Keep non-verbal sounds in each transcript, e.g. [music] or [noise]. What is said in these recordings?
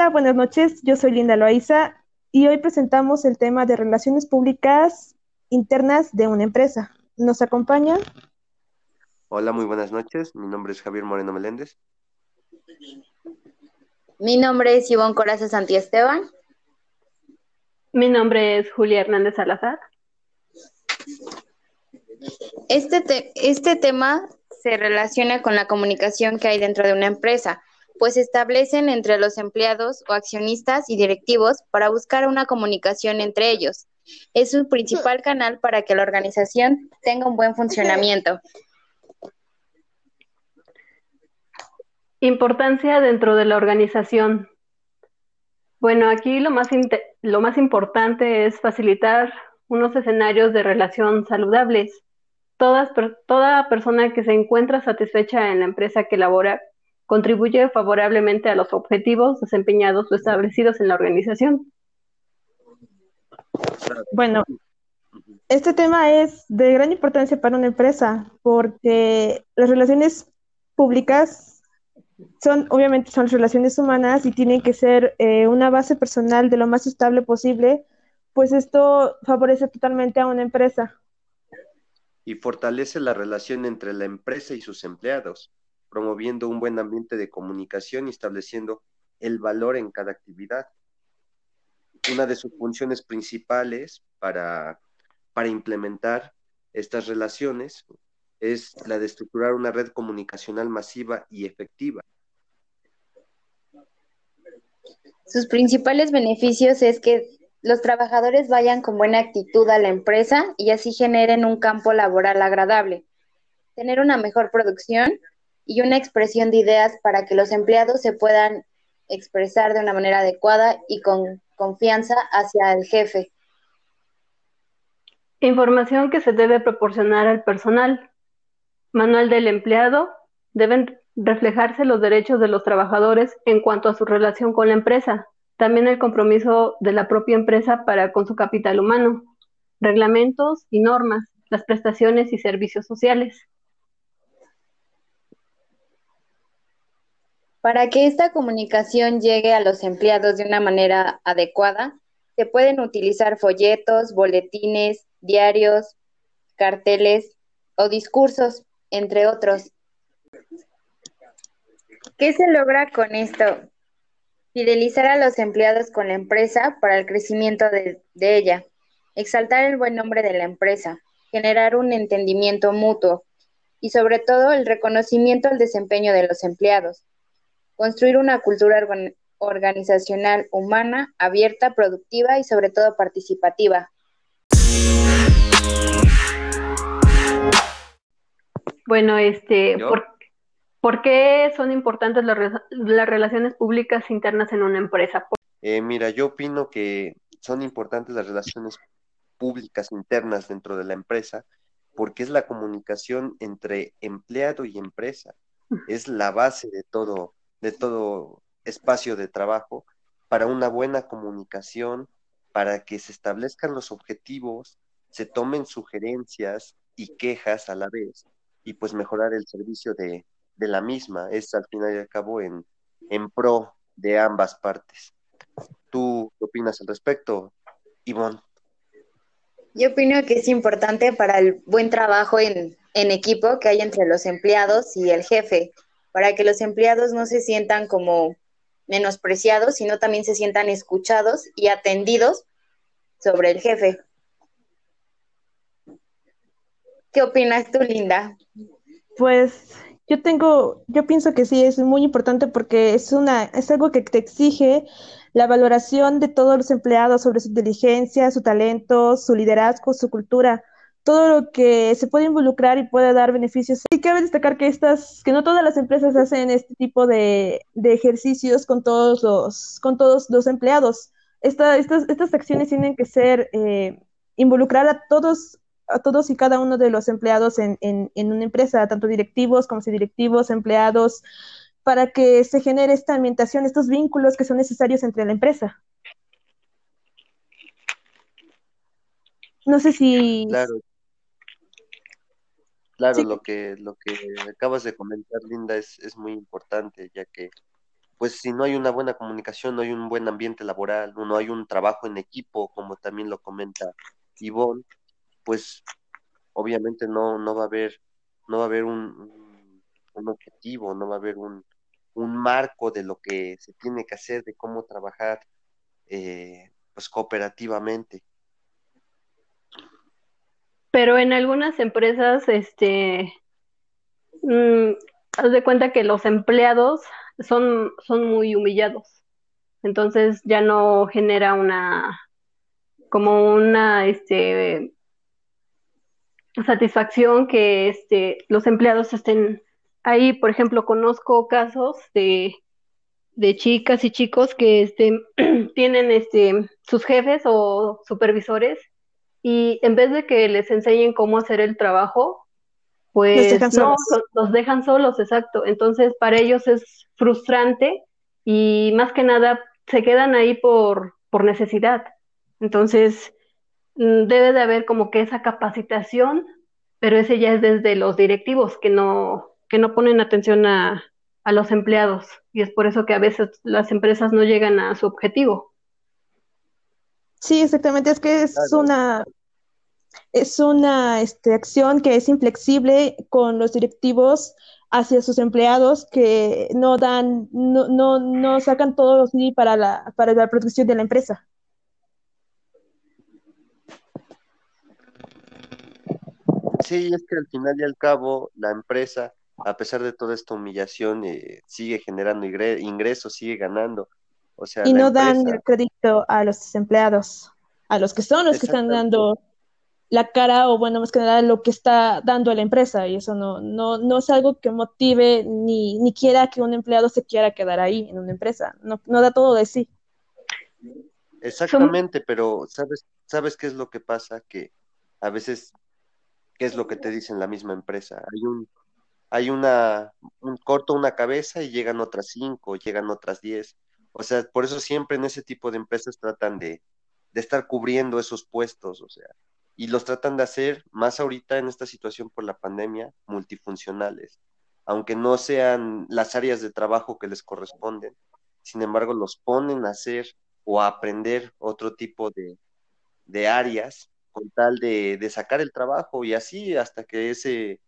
Hola, buenas noches. Yo soy Linda Loaiza y hoy presentamos el tema de relaciones públicas internas de una empresa. ¿Nos acompaña? Hola, muy buenas noches. Mi nombre es Javier Moreno Meléndez. Mi nombre es Ivonne Coraza Santiesteban. Mi nombre es Julia Hernández Salazar. Este, este tema se relaciona con la comunicación que hay dentro de una empresa, pues se establecen entre los empleados o accionistas y directivos para buscar una comunicación entre ellos. Es un principal canal para que la organización tenga un buen funcionamiento. Importancia dentro de la organización. Bueno, aquí lo más, lo más importante es facilitar unos escenarios de relación saludables. Todas, toda persona que se encuentra satisfecha en la empresa que labora contribuye favorablemente a los objetivos desempeñados o establecidos en la organización. Bueno, este tema es de gran importancia para una empresa porque las relaciones públicas son, obviamente, son relaciones humanas y tienen que ser eh, una base personal de lo más estable posible, pues esto favorece totalmente a una empresa. Y fortalece la relación entre la empresa y sus empleados, promoviendo un buen ambiente de comunicación y estableciendo el valor en cada actividad. Una de sus funciones principales para, para implementar estas relaciones es la de estructurar una red comunicacional masiva y efectiva. Sus principales beneficios es que los trabajadores vayan con buena actitud a la empresa y así generen un campo laboral agradable, tener una mejor producción y una expresión de ideas para que los empleados se puedan expresar de una manera adecuada y con confianza hacia el jefe. Información que se debe proporcionar al personal, Manual del empleado. Deben reflejarse los derechos de los trabajadores en cuanto a su relación con la empresa. También el compromiso de la propia empresa para con su capital humano. Reglamentos y normas, las prestaciones y servicios sociales. Para que esta comunicación llegue a los empleados de una manera adecuada, se pueden utilizar folletos, boletines, diarios, carteles o discursos entre otros. ¿Qué se logra con esto? Fidelizar a los empleados con la empresa para el crecimiento de, ella, exaltar el buen nombre de la empresa, generar un entendimiento mutuo y sobre todo el reconocimiento al desempeño de los empleados, construir una cultura organizacional humana, abierta, productiva y sobre todo participativa. Bueno, este, ¿por, qué son importantes las, relaciones públicas internas en una empresa? Eh, mira, yo opino que son importantes las relaciones públicas internas dentro de la empresa porque es la comunicación entre empleado y empresa. Es la base de todo, de todo espacio de trabajo para una buena comunicación, para que se establezcan los objetivos, se tomen sugerencias y quejas a la vez y pues mejorar el servicio de, la misma. Es al final y al cabo en, en pro de ambas partes. ¿Tú qué opinas al respecto, Ivonne? Yo opino que es importante para el buen trabajo en, en equipo que hay entre los empleados y el jefe, para que los empleados no se sientan como menospreciados, sino también se sientan escuchados y atendidos sobre el jefe. ¿Qué opinas tú, Linda? Pues yo tengo, yo pienso que sí, es muy importante porque es una, es algo que te exige la valoración de todos los empleados sobre su inteligencia, su talento, su liderazgo, su cultura, todo lo que se puede involucrar y puede dar beneficios. Y cabe destacar que estas, que no todas las empresas hacen este tipo de, de ejercicios con todos los, con todos los empleados. Esta, estas, estas acciones tienen que ser eh, involucrar a todos a todos y cada uno de los empleados en, en, una empresa, tanto directivos como directivos, empleados, para que se genere esta ambientación, estos vínculos que son necesarios entre la empresa. No sé si... Claro. Claro, lo, que, lo que acabas de comentar, Linda, es, es muy importante, ya que pues si no hay una buena comunicación, no hay un buen ambiente laboral, no hay un trabajo en equipo, como también lo comenta Ivonne, pues obviamente no, no va a haber, no va a haber un, un objetivo, no va a haber un, un, marco de lo que se tiene que hacer, de cómo trabajar eh, pues cooperativamente. Pero en algunas empresas, este, mm, haz de cuenta que los empleados son, son muy humillados. Entonces ya no genera una, como una, este, satisfacción que este, los empleados estén ahí. Por ejemplo, conozco casos de, de chicas y chicos que este, [clears throat] tienen este, sus jefes o supervisores y en vez de que les enseñen cómo hacer el trabajo, pues no, los dejan solos, exacto. Entonces, para ellos es frustrante y más que nada se quedan ahí por, por necesidad. Entonces, mm, debe de haber como que esa capacitación, pero ese ya es desde los directivos que no, que no ponen atención a, a los empleados y es por eso que a veces las empresas no llegan a su objetivo. Sí, exactamente, es que es una es una este, acción que es inflexible con los directivos hacia sus empleados que no dan, no, no, no sacan todo sí para la, para la protección de la empresa. Sí, es que al final y al cabo la empresa, a pesar de toda esta humillación, eh, sigue generando ingresos, sigue ganando. O sea, y no dan el crédito a los empleados, a los que son los que están dando la cara o bueno, más que nada lo que está dando a la empresa y eso no, no, no es algo que motive ni, ni quiera que un empleado se quiera quedar ahí en una empresa, no, no da todo de sí. Exactamente, pero ¿sabes, ¿sabes qué es lo que pasa? Que a veces, ¿qué es lo que te dice en la misma empresa? Hay un, hay una, un corto una cabeza y llegan otras cinco, llegan otras diez. O sea, por eso siempre en ese tipo de empresas tratan de, de estar cubriendo esos puestos, o sea, y los tratan de hacer más ahorita en esta situación por la pandemia, multifuncionales, aunque no sean las áreas de trabajo que les corresponden, sin embargo los ponen a hacer o a aprender otro tipo de, de áreas con tal de, de, sacar el trabajo y así hasta que ese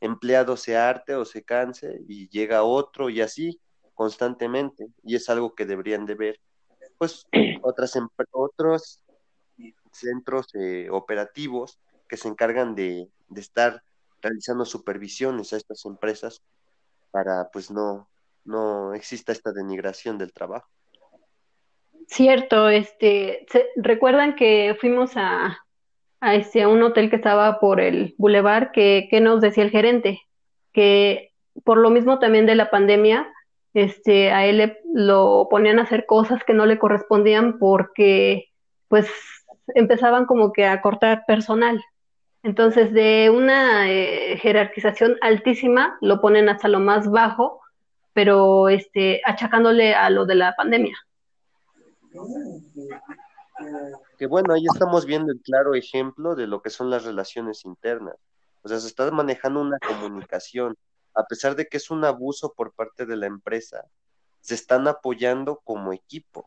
empleado se arte o se canse y llega otro y así constantemente y es algo que deberían de ver pues [clears throat] otras otros centros eh, operativos que se encargan de, estar realizando supervisiones a estas empresas para pues no, no exista esta denigración del trabajo. Cierto, este, recuerdan que fuimos a, a, este, a un hotel que estaba por el bulevar, que, que nos decía el gerente, que por lo mismo también de la pandemia, este, a él lo ponían a hacer cosas que no le correspondían porque, pues, empezaban como que a cortar personal. Entonces, de una eh, jerarquización altísima, lo ponen hasta lo más bajo, pero este, achacándole a lo de la pandemia. Que bueno, ahí estamos viendo el claro ejemplo de lo que son las relaciones internas. O sea, se está manejando una comunicación, a pesar de que es un abuso por parte de la empresa, se están apoyando como equipo.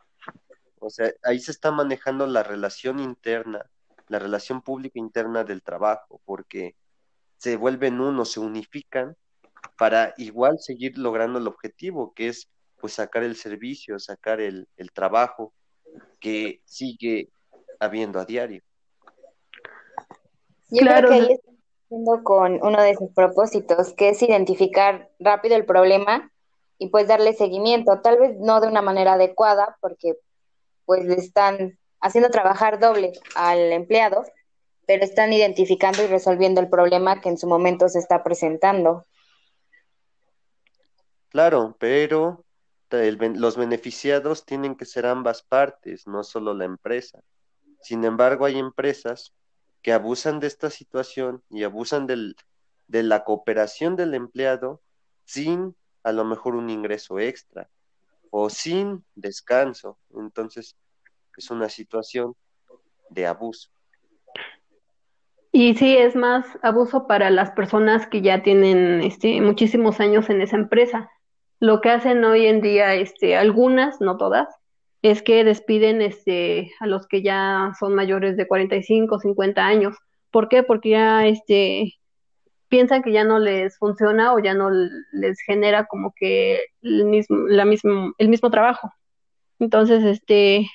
O sea, ahí se está manejando la relación interna, la relación pública interna del trabajo, porque se vuelven uno, se unifican para igual seguir logrando el objetivo, que es pues sacar el servicio, sacar el, el trabajo que sigue habiendo a diario. Yo creo que ahí con uno de sus propósitos, que es identificar rápido el problema y pues darle seguimiento, tal vez no de una manera adecuada, porque pues le están haciendo trabajar doble al empleado, pero están identificando y resolviendo el problema que en su momento se está presentando. Claro, pero los beneficiados tienen que ser ambas partes, no solo la empresa. Sin embargo, hay empresas que abusan de esta situación y abusan del, de la cooperación del empleado sin a lo mejor un ingreso extra o sin descanso. Entonces, es una situación de abuso. Y sí, es más abuso para las personas que ya tienen este, muchísimos años en esa empresa, lo que hacen hoy en día, este, algunas, no todas, es que despiden este, a los que ya son mayores de 45, 50 años. ¿Por qué? Porque ya este, piensan que ya no les funciona o ya no les genera como que el mismo, la mismo, el mismo trabajo. Entonces, este,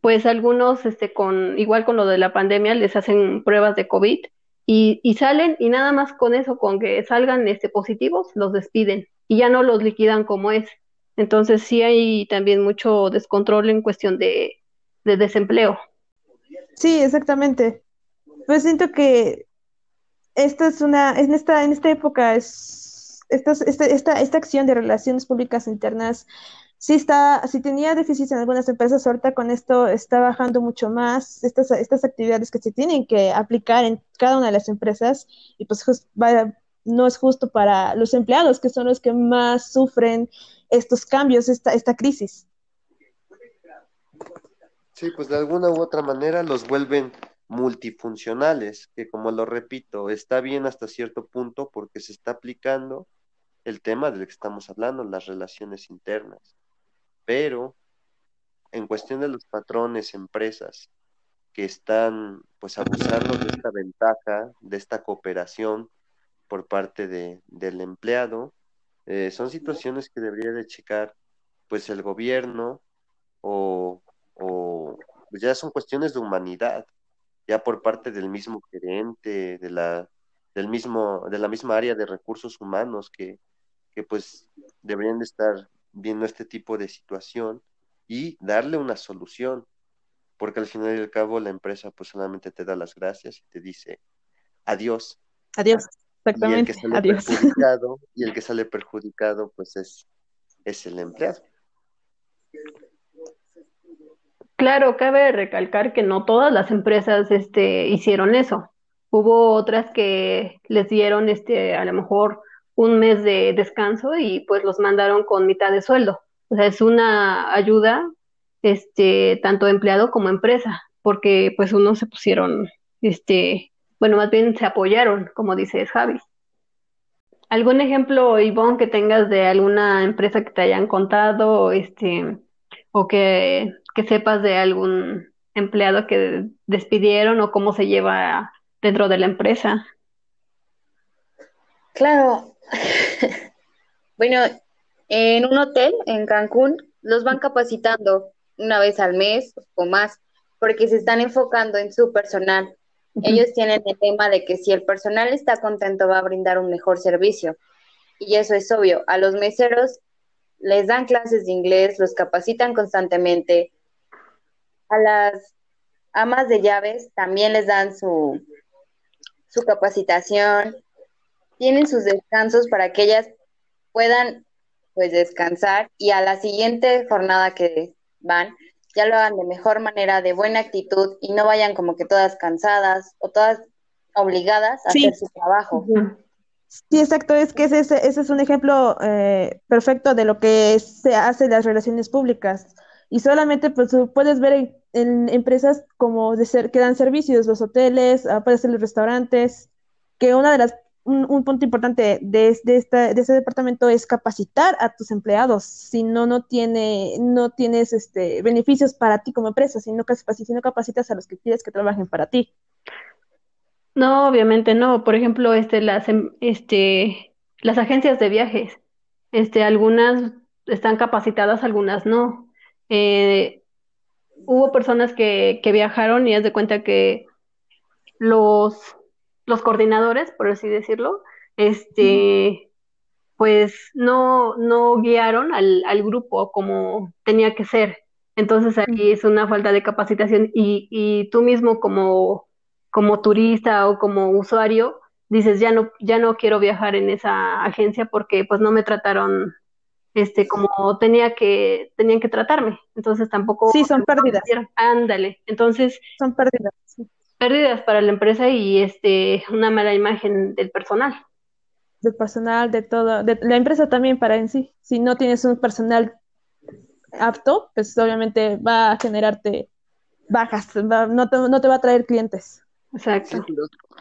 pues algunos, este, con, igual con lo de la pandemia, les hacen pruebas de COVID y, y salen y nada más con eso, con que salgan este, positivos, los despiden y ya no los liquidan como es. Entonces sí hay también mucho descontrol en cuestión de, de desempleo. Sí, exactamente. Pues siento que esta es una, en esta, en esta época es esta, esta, esta, acción de relaciones públicas internas sí está, si tenía déficits en algunas empresas, ahorita con esto está bajando mucho más estas, estas actividades que se tienen que aplicar en cada una de las empresas y pues no es justo para los empleados, que son los que más sufren estos cambios, esta, esta crisis. Sí, pues de alguna u otra manera los vuelven multifuncionales, que como lo repito, está bien hasta cierto punto porque se está aplicando el tema del que estamos hablando, las relaciones internas. Pero en cuestión de los patrones, empresas que están pues abusando de esta ventaja, de esta cooperación por parte de, del empleado, eh, son situaciones que debería de checar pues el gobierno o, o pues ya son cuestiones de humanidad, ya por parte del mismo gerente, de la, del mismo, de la misma área de recursos humanos que, que pues deberían de estar viendo este tipo de situación y darle una solución, porque al final y al cabo la empresa pues solamente te da las gracias y te dice adiós. Adiós. Exactamente. Y el que sale perjudicado, [laughs] y el que sale perjudicado, pues es, es el empleado. Claro, cabe recalcar que no todas las empresas este, hicieron eso. Hubo otras que les dieron este, a lo mejor un mes de descanso y pues los mandaron con mitad de sueldo. O sea, es una ayuda este, tanto empleado como empresa, porque pues unos se pusieron este, bueno, más bien se apoyaron, como dices Javi. ¿Algún ejemplo, Ivonne, que tengas de alguna empresa que te hayan contado este, o que, que sepas de algún empleado que despidieron o cómo se lleva dentro de la empresa? Claro. [laughs] bueno, en un hotel en Cancún los van capacitando una vez al mes o más porque se están enfocando en su personal ellos tienen el tema de que si el personal está contento va a brindar un mejor servicio. Y eso es obvio. A los meseros les dan clases de inglés, los capacitan constantemente. A las amas de llaves también les dan su, su capacitación. Tienen sus descansos para que ellas puedan pues descansar y a la siguiente jornada que van ya lo hagan de mejor manera, de buena actitud y no vayan como que todas cansadas o todas obligadas a hacer su trabajo. Sí, exacto, es que ese, ese es un ejemplo eh, perfecto de lo que se hace en las relaciones públicas. Y solamente pues puedes ver en, empresas como de ser, que dan servicios, los hoteles, ah, puede ser los restaurantes, que una de las un, punto importante de, esta, de este departamento es capacitar a tus empleados. Si no, no, tiene, no tienes este, beneficios para ti como empresa, si no, si no capacitas a los que quieres que trabajen para ti. No, obviamente no. Por ejemplo, este, las, em, este, las agencias de viajes, este, algunas están capacitadas, algunas no. Eh, hubo personas que, que viajaron y haz de cuenta que los los coordinadores, por así decirlo, este, pues no, no guiaron al, al, grupo como tenía que ser. Entonces ahí es una falta de capacitación y, y tú mismo como, como turista o como usuario dices ya no, ya no quiero viajar en esa agencia porque pues no me trataron este como tenía que tenían que tratarme entonces tampoco sí son pérdidas. ándale. Entonces son pérdidas pérdidas para la empresa y este una mala imagen del personal. Del personal, de todo, de la empresa también para en sí. Si no tienes un personal apto, pues obviamente va a generarte bajas, no, te, no te va a traer clientes. Exacto.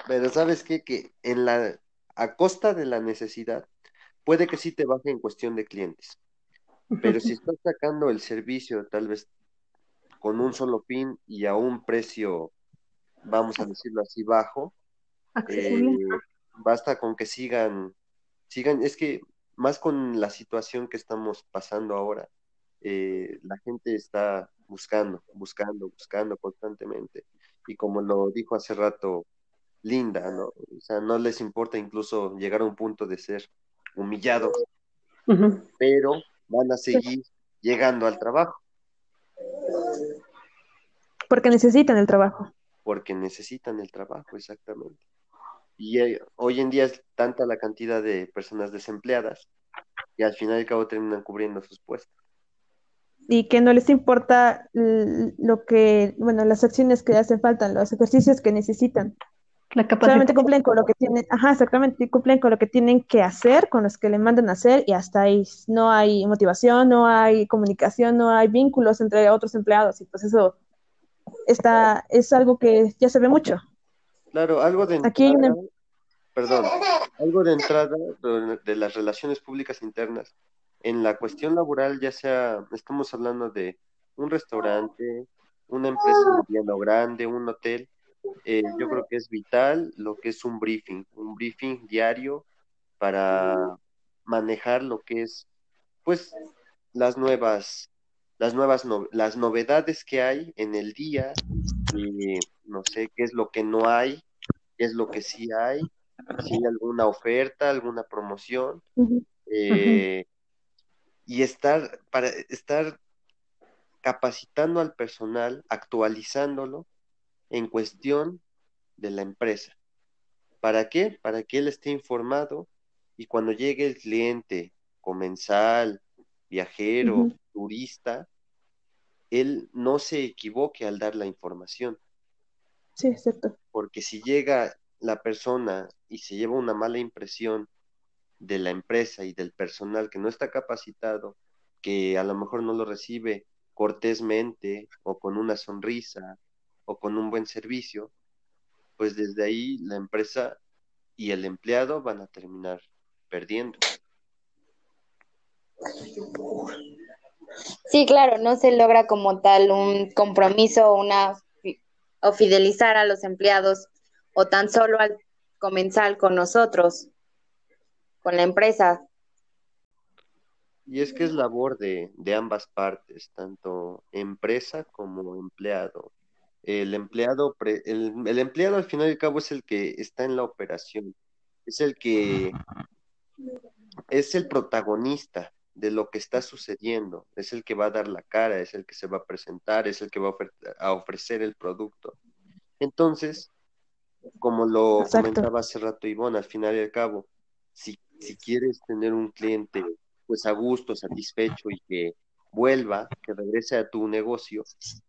pero, sabes qué, que en la a costa de la necesidad puede que sí te baje en cuestión de clientes, pero si [laughs] estás sacando el servicio tal vez con un solo fin y a un precio, vamos a decirlo así, bajo, eh, basta con que sigan, sigan, es que más con la situación que estamos pasando ahora, eh, la gente está buscando, buscando, buscando constantemente. Y como lo dijo hace rato Linda, ¿no? O sea, no les importa incluso llegar a un punto de ser humillados, pero van a seguir llegando al trabajo. Porque necesitan el trabajo. Porque necesitan el trabajo, exactamente. Y eh, hoy en día es tanta la cantidad de personas desempleadas y al final y al cabo terminan cubriendo sus puestos. Y que no les importa lo que, bueno, las acciones que hacen falta, los ejercicios que necesitan. La Solamente cumplen con lo que tienen, ajá, exactamente, cumplen con lo que tienen que hacer, con los que le mandan a hacer y hasta ahí. No hay motivación, no hay comunicación, no hay vínculos entre otros empleados y pues eso está, es algo que ya se ve mucho. Claro, algo de entrada, perdón, algo de entrada de las relaciones públicas internas en la cuestión laboral, ya sea, estamos hablando de un restaurante, una empresa mediana grande, un hotel, eh, yo creo que es vital lo que es un briefing, un briefing diario para manejar lo que es, pues, las nuevas, las nuevas, las novedades que hay en el día, y no sé qué es lo que no hay, qué es lo que sí hay, si hay alguna oferta, alguna promoción, eh, y estar, para estar capacitando al personal, actualizándolo en cuestión de la empresa. ¿Para qué? Para que él esté informado y cuando llegue el cliente comensal, viajero, turista, él no se equivoque al dar la información. Sí, es cierto. Porque si llega la persona y se lleva una mala impresión de la empresa y del personal que no está capacitado, que a lo mejor no lo recibe cortésmente o con una sonrisa o con un buen servicio, pues desde ahí la empresa y el empleado van a terminar perdiendo. Sí, claro, no se logra como tal un compromiso una, o fidelizar a los empleados o tan solo al comenzar con nosotros, con la empresa. Y es que es labor de, de ambas partes, tanto empresa como empleado. El empleado, el, el empleado al final y al cabo es el que está en la operación, es el que es el protagonista de lo que está sucediendo, es el que va a dar la cara, es el que se va a presentar, es el que va a, ofrecer el producto. Entonces, como lo comentaba hace rato Ivonne, al final y al cabo, si, si quieres tener un cliente pues a gusto, satisfecho y que vuelva, que regrese a tu negocio,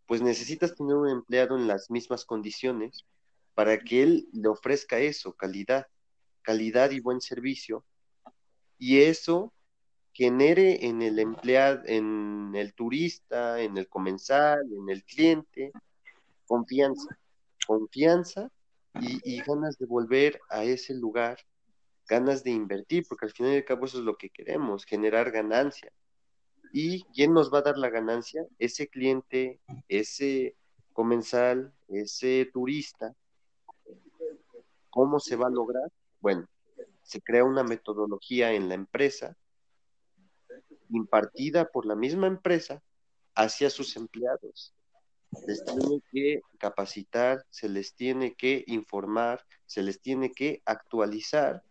pues necesitas tener un empleado en las mismas condiciones para que él le ofrezca eso, calidad, calidad y buen servicio, y eso genere en el empleado, en el turista, en el comensal, en el cliente, confianza, confianza y, ganas de volver a ese lugar, ganas de invertir, porque al final y al cabo eso es lo que queremos, generar ganancia. ¿Y quién nos va a dar la ganancia? Ese cliente, ese comensal, ese turista. ¿Cómo se va a lograr? Bueno, se crea una metodología en la empresa impartida por la misma empresa hacia sus empleados les tiene que capacitar, se les tiene que informar, se les tiene que actualizar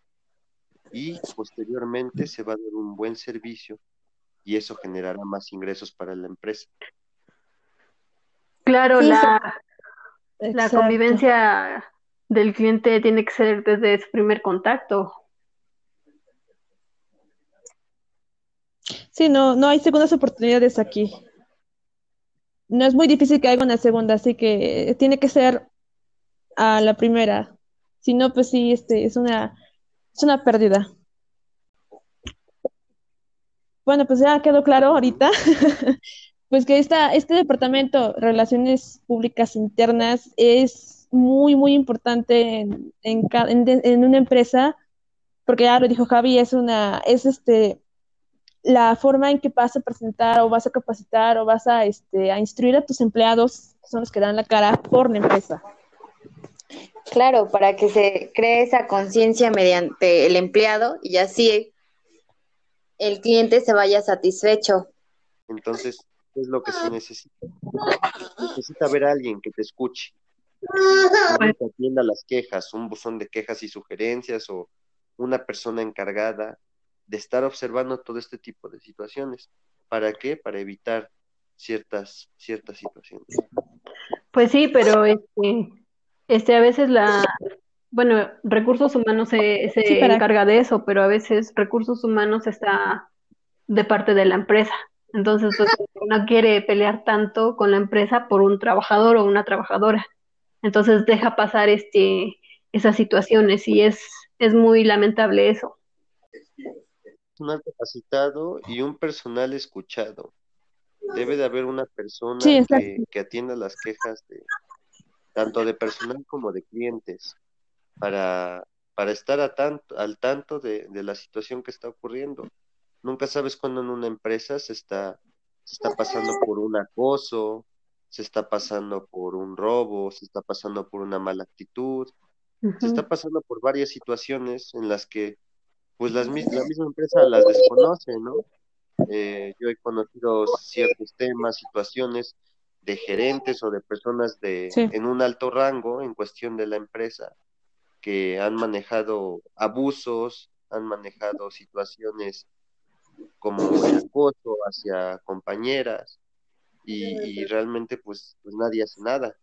y posteriormente se va a dar un buen servicio y eso generará más ingresos para la empresa. Claro, la, la convivencia del cliente tiene que ser desde su primer contacto. Sí, no, no hay segundas oportunidades aquí no es muy difícil que haya una segunda, así que tiene que ser a la primera. Si no, pues sí, este, es una, es una pérdida. Bueno, pues ya quedó claro ahorita, [laughs] pues que esta, este departamento, Relaciones Públicas Internas, es muy, muy importante en, en, en una empresa porque ya lo dijo Javi, es una, es este, la forma en que vas a presentar o vas a capacitar o vas a, este, a instruir a tus empleados, que son los que dan la cara por la empresa. Claro, para que se cree esa conciencia mediante el empleado y así el cliente se vaya satisfecho. Entonces, ¿qué es lo que se necesita? Necesita ver a alguien que te escuche, que atienda las quejas, un buzón de quejas y sugerencias o una persona encargada de estar observando todo este tipo de situaciones. ¿Para qué? Para evitar ciertas, ciertas situaciones. Pues sí, pero este, este a veces la, bueno, recursos humanos se, se encarga de eso, pero a veces recursos humanos está de parte de la empresa. Entonces, pues, no quiere pelear tanto con la empresa por un trabajador o una trabajadora. Entonces deja pasar este esas situaciones y es, es muy lamentable eso. Personal capacitado y un personal escuchado. Debe de haber una persona que, que, atienda las quejas de tanto de personal como de clientes para, para estar a tanto, al tanto de, de la situación que está ocurriendo. Nunca sabes cuándo en una empresa se está, se está pasando por un acoso, se está pasando por un robo, se está pasando por una mala actitud, se está pasando por varias situaciones en las que pues las, la misma empresa las desconoce, ¿no? Eh, yo he conocido ciertos temas, situaciones de gerentes o de personas de en un alto rango en cuestión de la empresa que han manejado abusos, han manejado situaciones como el acoso hacia compañeras y, realmente pues, pues nadie hace nada.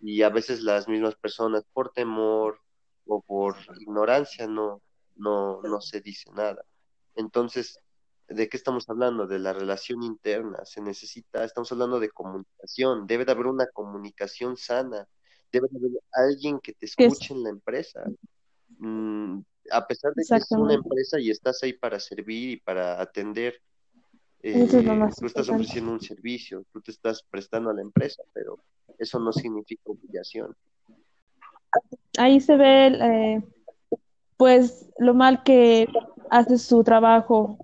Y a veces las mismas personas por temor o por ignorancia no, no, no se dice nada. Entonces, ¿de qué estamos hablando? De la relación interna. Se necesita, estamos hablando de comunicación. Debe de haber una comunicación sana. Debe de haber alguien que te escuche en la empresa. Mm, a pesar de que es una empresa y estás ahí para servir y para atender, eh, tú estás ofreciendo un servicio, tú te estás prestando a la empresa, pero eso no significa obligación. Ahí se ve, eh, pues, lo mal que hace su trabajo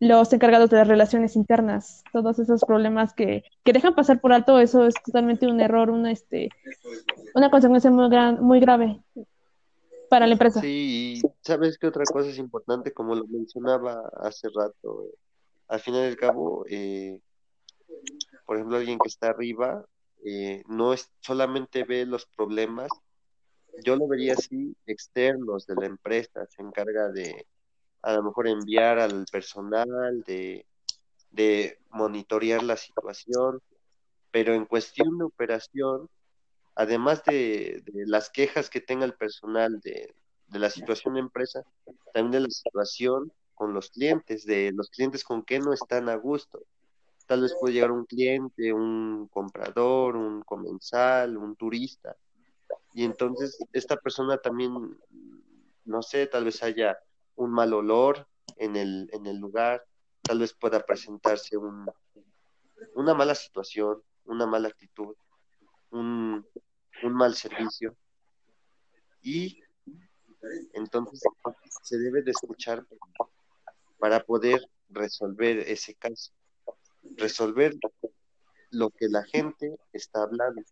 los encargados de las relaciones internas, todos esos problemas que, que dejan pasar por alto, eso es totalmente un error, una, este, una consecuencia muy, gran, muy grave para la empresa. Sí, sabes que otra cosa es importante, como lo mencionaba hace rato, al final del cabo, eh, por ejemplo, alguien que está arriba, eh, no es solamente ve los problemas, yo lo vería así, externos de la empresa, se encarga de a lo mejor enviar al personal, de, de monitorear la situación, pero en cuestión de operación, además de, las quejas que tenga el personal de, la situación de empresa, también de la situación con los clientes, de los clientes con que no están a gusto. Tal vez puede llegar un cliente, un comprador, un comensal, un turista. Y entonces esta persona también, no sé, tal vez haya un mal olor en el, en el lugar, tal vez pueda presentarse un, una mala situación, una mala actitud, un, un mal servicio. Y entonces se debe de escuchar para poder resolver ese caso, resolver lo que la gente está hablando.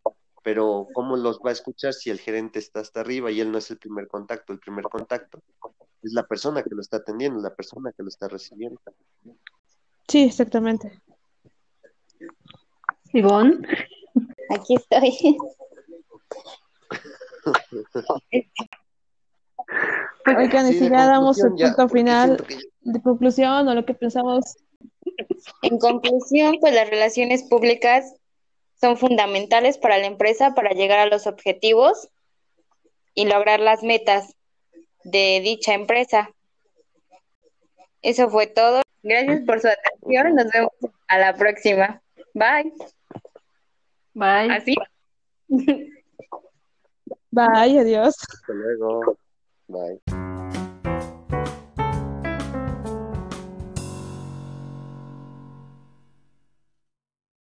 Pero ¿cómo los va a escuchar si el gerente está hasta arriba y él no es el primer contacto? El primer contacto es la persona que lo está atendiendo, la persona que lo está recibiendo. Sí, exactamente. Ivonne. Aquí estoy. Oigan, y si ya damos el punto final de conclusión o lo que pensamos. En conclusión, pues las relaciones públicas son fundamentales para la empresa para llegar a los objetivos y lograr las metas de dicha empresa. Eso fue todo. Gracias por su atención. Nos vemos a la próxima. Bye. Bye. Así. Bye, adiós. Hasta luego. Bye.